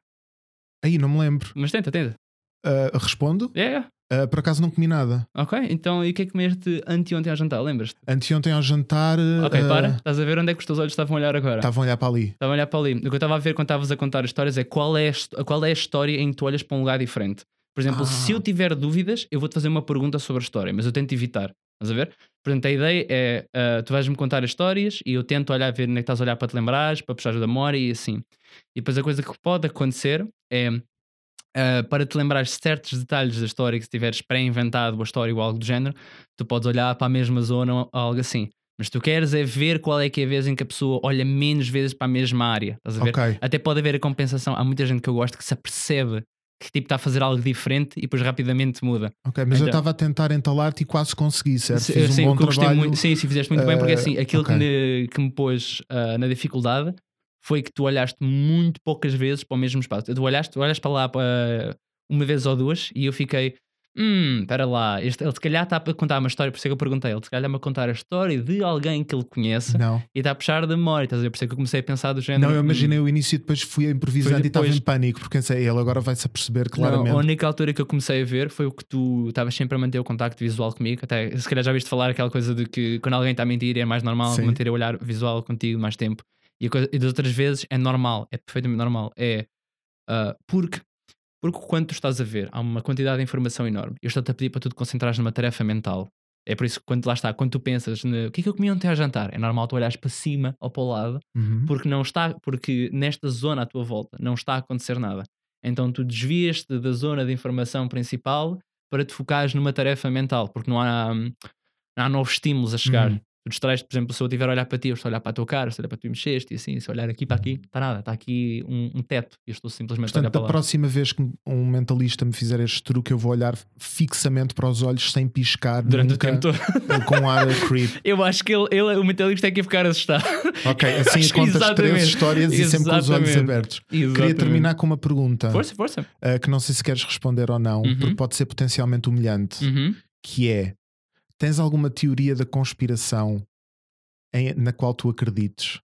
S1: Aí, não me lembro.
S2: Mas tenta, tenta.
S1: Ah, respondo.
S2: É, é.
S1: Ah, por acaso não comi nada.
S2: ok. Então, e o que é que comeste anteontem ao jantar? Lembras-te?
S1: Anteontem ao jantar.
S2: Ok,
S1: ah,
S2: para. Estás a ver onde é que os teus olhos estavam a olhar agora?
S1: Estavam a olhar para ali.
S2: Estava a olhar para ali. O que eu estava a ver quando estavas a contar histórias é qual é, a, qual é a história em que tu olhas para um lugar diferente. Por exemplo,
S1: Ah.
S2: se eu tiver dúvidas, eu vou-te fazer uma pergunta sobre a história, mas eu tento evitar. Estás a ver? Portanto, a ideia é ah, tu vais-me contar histórias e eu tento olhar, ver onde é que estás a olhar para te lembrares, para puxares da memória e assim. E depois a coisa que pode acontecer é ah, para te lembrares de certos detalhes da história que se tiveres pré-inventado a história ou algo do género, tu podes olhar para a mesma zona ou algo assim. Mas tu queres é ver qual é que é a vez em que a pessoa olha menos vezes para a mesma área. Estás a ver?
S1: Ok.
S2: Até pode haver a compensação. Há muita gente que eu gosto que se apercebe que tipo está a fazer algo diferente e depois rapidamente muda.
S1: Ok, mas eu
S2: Então-
S1: estava a tentar entalar-te e quase consegui, certo?
S2: Sim,
S1: Fiz um
S2: sim,
S1: bom
S2: eu gostei
S1: trabalho.
S2: muito, sim, sim, fizeste muito bem, porque
S1: eh,
S2: assim, aquilo
S1: ok.
S2: que, me, que me pôs ah, na dificuldade foi que tu olhaste muito poucas vezes para o mesmo espaço. Tu olhaste, tu olhas para lá para uma vez ou duas e eu fiquei, hum, espera lá, este, ele se calhar está a contar uma história, por isso é que eu perguntei, ele se calhar está a contar a história de alguém que ele conhece
S1: Não,
S2: e está a puxar da memória, estás a ver? Por isso é que eu comecei a pensar do género.
S1: não, eu
S2: hum,
S1: imaginei o início e depois fui a improvisar e estava em pânico, porque pensei, ele agora vai-se aperceber
S2: Não,
S1: claramente.
S2: a única altura que eu comecei a ver foi o que tu estavas sempre a manter o contacto visual comigo. Até se calhar já viste falar aquela coisa de que quando alguém está a mentir é mais normal
S1: Sim.
S2: manter o olhar visual contigo mais tempo. E, a coisa- e das outras vezes é normal, é perfeitamente normal. É ah, porque, porque quando tu estás a ver, há uma quantidade de informação enorme. Eu estou-te a pedir para tu te concentrares numa tarefa mental. É por isso que quando lá está, quando tu pensas no o que é que eu comi ontem ao jantar, é normal tu olhares para cima ou para o lado
S1: Uhum.
S2: porque não está, porque nesta zona à tua volta não está a acontecer nada. Então tu desvias-te da zona de informação principal para te focares numa tarefa mental, porque não há, hum, não há novos estímulos a chegar.
S1: Uhum.
S2: Tu distrais, por exemplo, se eu estiver a olhar para ti, eu estou a olhar para a tua cara, se eu olhar para tu e mexeste, e assim, se eu olhar aqui para aqui, está nada, está aqui um, um teto e eu estou simplesmente a olhar
S1: Portanto,
S2: para
S1: da
S2: lá.
S1: próxima vez que um mentalista me fizer este truque, eu vou olhar fixamente para os olhos sem piscar
S2: Durante o
S1: nunca,
S2: tempo todo.
S1: com ar creep. <laughs>
S2: Eu acho que ele, ele o mentalista é que ia ficar assustado.
S1: Ok, <laughs> assim contas três
S2: exatamente.
S1: histórias e sempre com os olhos
S2: Exatamente.
S1: abertos. Queria
S2: Exatamente.
S1: terminar com uma pergunta
S2: Força, força.
S1: uh, que não sei se queres responder ou não,
S2: Uhum.
S1: porque pode ser potencialmente humilhante,
S2: Uhum.
S1: que é tens alguma teoria da conspiração em- na qual tu acredites?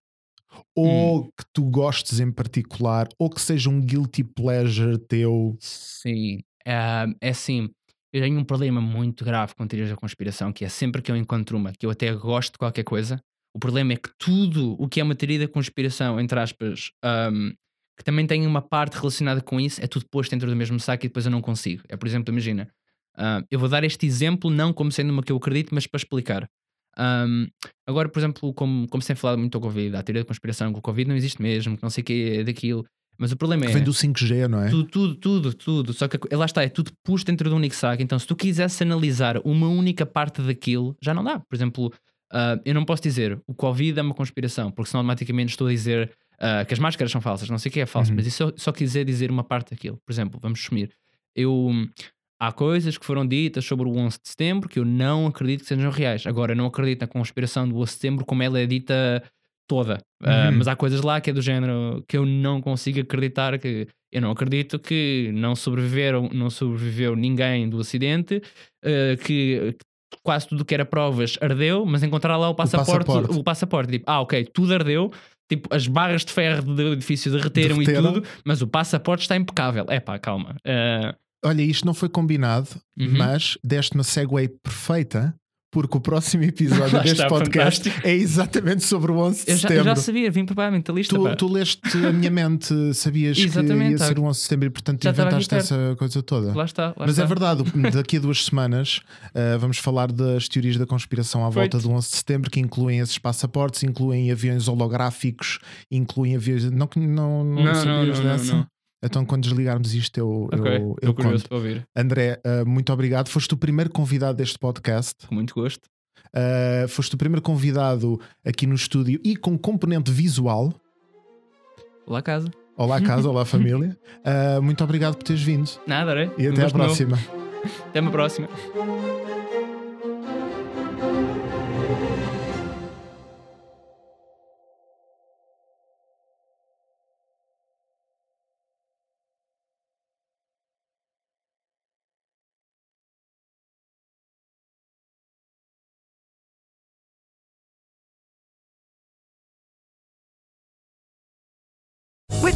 S1: Ou
S2: Hum.
S1: que tu gostes em particular, ou que seja um guilty pleasure teu.
S2: Sim, é assim. Eu tenho um problema muito grave com teorias da conspiração, que é sempre que eu encontro uma, que eu até gosto de qualquer coisa, o problema é que tudo o que é uma teoria da conspiração, entre aspas, ahm, que também tem uma parte relacionada com isso, é tudo posto dentro do mesmo saco e depois eu não consigo. É, por exemplo, imagina, ah, eu vou dar este exemplo não como sendo uma que eu acredito, mas para explicar. Ahm, agora, por exemplo, como, como se tem falado muito do Covid, a teoria da conspiração que o Covid não existe mesmo, que não sei o que é daquilo, mas o problema
S1: Que
S2: é.
S1: vem do 5G, não é?
S2: Tudo, tudo, tudo, tudo. Só que lá está, é tudo puxo dentro de um único saco. Então, se tu quisesse analisar uma única parte daquilo, já não dá. Por exemplo, ah, eu não posso dizer o Covid é uma conspiração, porque senão automaticamente estou a dizer ah, que as máscaras são falsas. Não sei o que é falso,
S1: Uhum.
S2: mas isso só, só quiser dizer uma parte daquilo. Por exemplo, vamos assumir. Eu. Há coisas que foram ditas sobre o 11 de setembro que eu não acredito que sejam reais. Agora, eu não acredito na conspiração do 11 de setembro como ela é dita toda. Ah,
S1: Uhum.
S2: mas há coisas lá que é do género que eu não consigo acreditar que eu não acredito que não sobreviveram, não sobreviveu ninguém do acidente, eh, que quase tudo que era provas ardeu, mas encontrar lá o passaporte, o
S1: passaporte.
S2: passaporte, tipo, ah, ok, tudo ardeu, tipo, as barras de ferro do edifício derreteram,
S1: Derreteram.
S2: e tudo, mas o passaporte está impecável. É pá, calma. Eh,
S1: Olha, isto não foi combinado,
S2: Uhum.
S1: mas deste uma segue perfeita, porque o próximo <laughs> episódio deste
S2: está,
S1: podcast
S2: fantástico.
S1: é exatamente sobre o 11 de
S2: eu, já, eu
S1: setembro.
S2: já sabia, vim preparar mentalista.
S1: Tu, tu leste a minha mente, sabias que ia
S2: tá.
S1: ser o 11 de setembro e portanto
S2: Já
S1: inventaste essa coisa toda.
S2: Lá está. Lá
S1: Mas
S2: está.
S1: é verdade, <laughs> daqui a duas semanas uh, vamos falar das teorias da conspiração à
S2: Feito.
S1: volta do 11 de setembro, que incluem esses passaportes, incluem aviões holográficos, incluem aviões. Não, que- não, não,
S2: Não, não,
S1: sabias
S2: não, não,
S1: dessa?
S2: não.
S1: Então, quando desligarmos isto, eu,
S2: Ok,
S1: eu,
S2: estou
S1: eu
S2: curioso
S1: conto.
S2: para ouvir.
S1: André, uh, muito obrigado. Foste o primeiro convidado deste podcast.
S2: Com muito gosto.
S1: Uh, foste o primeiro convidado aqui no estúdio e com componente visual.
S2: Olá, casa.
S1: Olá, casa, olá, <laughs> família. Uh, muito obrigado por teres vindo.
S2: Nada, é?
S1: E até à próxima.
S2: Até uma próxima.